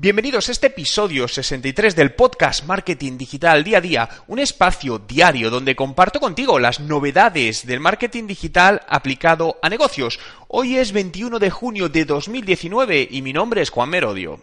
Bienvenidos a este episodio 63 del podcast Marketing Digital Día a Día, un espacio diario donde comparto contigo las novedades del marketing digital aplicado a negocios. Hoy es 21 de junio de 2019 y mi nombre es Juan Merodio.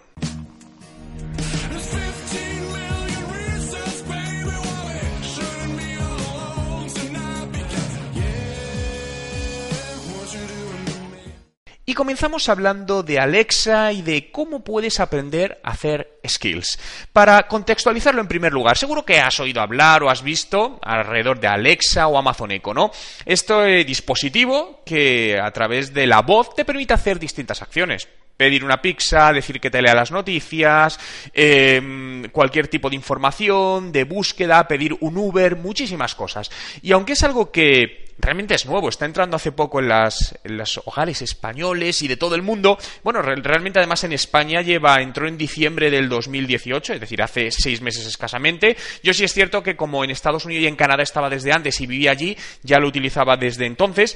Y comenzamos hablando de Alexa y de cómo puedes aprender a hacer skills. Para contextualizarlo en primer lugar, seguro que has oído hablar o has visto alrededor de Alexa o Amazon Echo, ¿no? Este dispositivo que a través de la voz te permite hacer distintas acciones pedir una pizza, decir que te lea las noticias, em, cualquier tipo de información, de búsqueda, pedir un Uber, muchísimas cosas. Y aunque es algo que realmente es nuevo, está entrando hace poco en, las, en hogares españoles y de todo el mundo. Bueno, realmente además en España lleva, entró en diciembre del 2018, es decir, hace seis meses escasamente. Yo sí es cierto que como en Estados Unidos y en Canadá estaba desde antes y vivía allí, ya lo utilizaba desde entonces.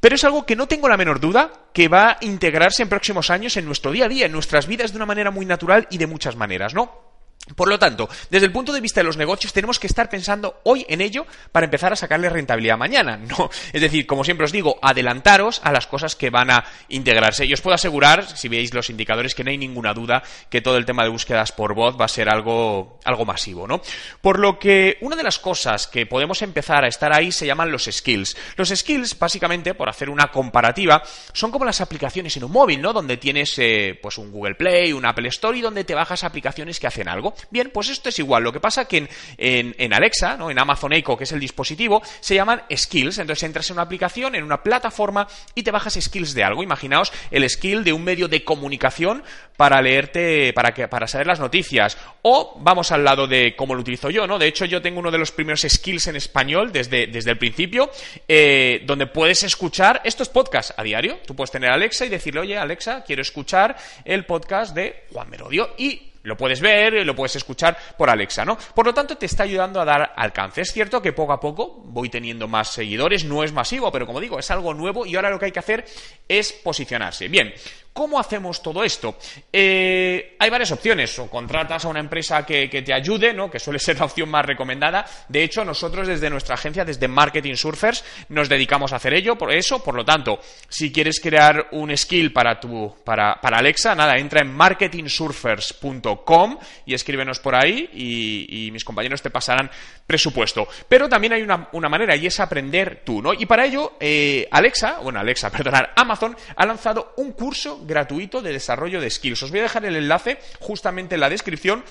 Pero es algo que no tengo la menor duda que va a integrarse en próximos años en nuestro día a día, en nuestras vidas de una manera muy natural y de muchas maneras, ¿no? Por lo tanto, desde el punto de vista de los negocios, tenemos que estar pensando hoy en ello para empezar a sacarle rentabilidad mañana. No, es decir, como siempre os digo, adelantaros a las cosas que van a integrarse. Y os puedo asegurar, si veis los indicadores, que no hay ninguna duda que todo el tema de búsquedas por voz va a ser algo, algo masivo, ¿no? Por lo que una de las cosas que podemos empezar a estar ahí se llaman los skills. Los skills, básicamente, por hacer una comparativa, son como las aplicaciones en un móvil, ¿no? Donde tienes, eh, pues, un Google Play, un Apple Store y donde te bajas aplicaciones que hacen algo. Bien, pues esto es igual. Lo que pasa que en, Alexa, ¿no? en Amazon Echo, que es el dispositivo, se llaman skills. Entonces entras en una aplicación, en una plataforma y te bajas skills de algo. Imaginaos el skill de un medio de comunicación para leerte, para, que, para saber las noticias. O vamos al lado de cómo lo utilizo yo, ¿no? De hecho, yo tengo uno de los primeros skills en español desde, desde el principio, eh, donde puedes escuchar estos podcasts a diario. Tú puedes tener Alexa y decirle, oye, Alexa, quiero escuchar el podcast de Juan Merodio. Y lo puedes ver, lo puedes escuchar por Alexa, ¿no? Por lo tanto, te está ayudando a dar alcance. Es cierto que poco a poco voy teniendo más seguidores, no es masivo, pero como digo, es algo nuevo y ahora lo que hay que hacer es posicionarse. Bien, ¿Cómo hacemos todo esto? Eh, hay varias opciones. O contratas a una empresa que, te ayude, ¿no? que suele ser la opción más recomendada. De hecho, nosotros desde nuestra agencia, desde Marketing Surfers, nos dedicamos a hacer ello, por eso. Por lo tanto, si quieres crear un skill para tu, para, Alexa, nada, entra en marketingsurfers.com y escríbenos por ahí y, mis compañeros te pasarán presupuesto. Pero también hay una, manera y es aprender tú, ¿no? Y para ello, eh, Alexa, bueno, Alexa, perdonar, Amazon ha lanzado un curso gratuito de desarrollo de skills. Os voy a dejar el enlace justamente en la descripción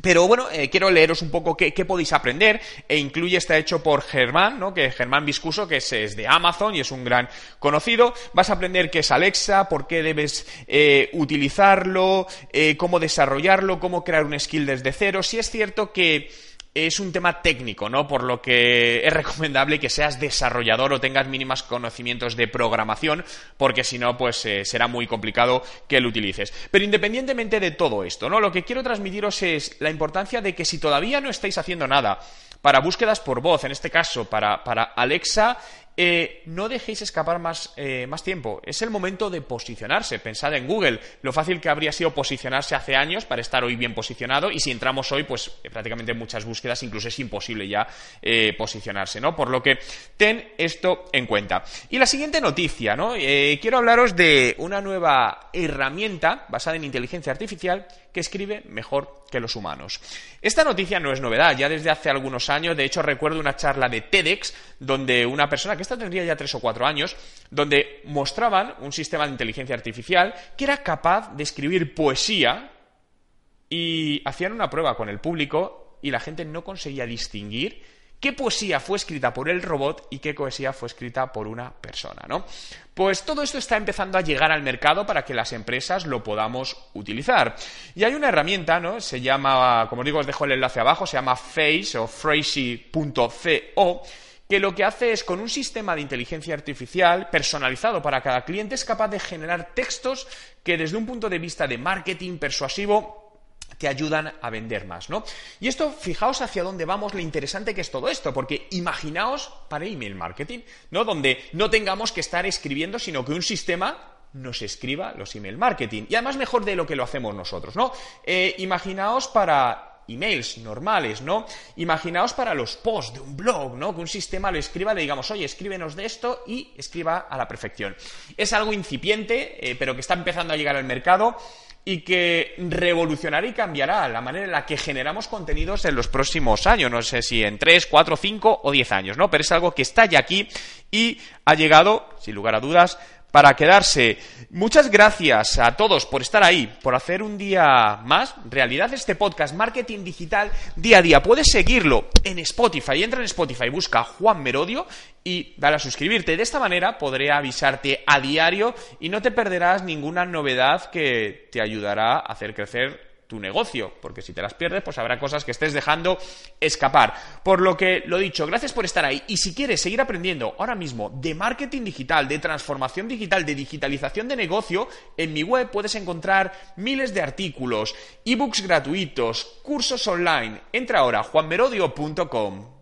pero bueno, eh, quiero leeros un poco qué, podéis aprender, e incluye, está hecho por Germán, ¿no? que Germán Viscuso, que es, de Amazon y es un gran conocido. Vas a aprender qué es Alexa, por qué debes eh, utilizarlo, eh, cómo desarrollarlo, cómo crear un skill desde cero. Si es cierto que es un tema técnico, ¿no? Por lo que es recomendable que seas desarrollador o tengas mínimos conocimientos de programación, porque si no, pues eh, será muy complicado que lo utilices. Pero independientemente de todo esto, ¿no? Lo que quiero transmitiros es la importancia de que si todavía no estáis haciendo nada para búsquedas por voz, en este caso para, para Alexa, eh, no dejéis escapar más, eh, más, tiempo. Es el momento de posicionarse. Pensad en Google, lo fácil que habría sido posicionarse hace años para estar hoy bien posicionado y si entramos hoy, pues eh, prácticamente en muchas búsquedas incluso es imposible ya posicionarse, ¿no? Por lo que ten esto en cuenta. Y la siguiente noticia, ¿no? quiero hablaros de una nueva herramienta basada en inteligencia artificial que escribe mejor que los humanos. Esta noticia no es novedad, ya desde hace algunos años, de hecho recuerdo una charla de TEDx donde una persona, que esta tendría ya tres o cuatro años, donde mostraban un sistema de inteligencia artificial que era capaz de escribir poesía y hacían una prueba con el público y la gente no conseguía distinguir qué poesía fue escrita por el robot y qué poesía fue escrita por una persona, ¿no? Pues todo esto está empezando a llegar al mercado para que las empresas lo podamos utilizar. Y hay una herramienta, ¿no? Se llama, como digo, os dejo el enlace abajo, se llama Face o Phrasy.co que lo que hace es con un sistema de inteligencia artificial personalizado para cada cliente es capaz de generar textos que desde un punto de vista de marketing persuasivo te ayudan a vender más, ¿no? Y esto, fijaos hacia dónde vamos, lo interesante que es todo esto, porque imaginaos para email marketing, ¿no? Donde no tengamos que estar escribiendo, sino que un sistema nos escriba los email marketing. Y además mejor de lo que lo hacemos nosotros, ¿no? Eh, imaginaos para emails normales, ¿no? Imaginaos para los posts de un blog, ¿no? Que un sistema lo escriba, le digamos, oye, escríbenos de esto y escriba a la perfección. Es algo incipiente, eh, pero que está empezando a llegar al mercado y que revolucionará y cambiará la manera en la que generamos contenidos en los próximos años. No sé si en 3, 4, 5 o 10 años, ¿no? Pero es algo que está ya aquí y ha llegado, sin lugar a dudas, para quedarse. Muchas gracias a todos por estar ahí, por hacer un día más realidad este podcast Marketing Digital día a día. Puedes seguirlo en Spotify. Entra en Spotify, busca Juan Merodio y dale a suscribirte. De esta manera podré avisarte a diario y no te perderás ninguna novedad que te ayudará a hacer crecer tu negocio, porque si te las pierdes, pues habrá cosas que estés dejando escapar. Por lo que, lo dicho, gracias por estar ahí. Y si quieres seguir aprendiendo ahora mismo de marketing digital, de transformación digital, de digitalización de negocio, en mi web puedes encontrar miles de artículos, ebooks gratuitos, cursos online. Entra ahora a juanmerodio.com.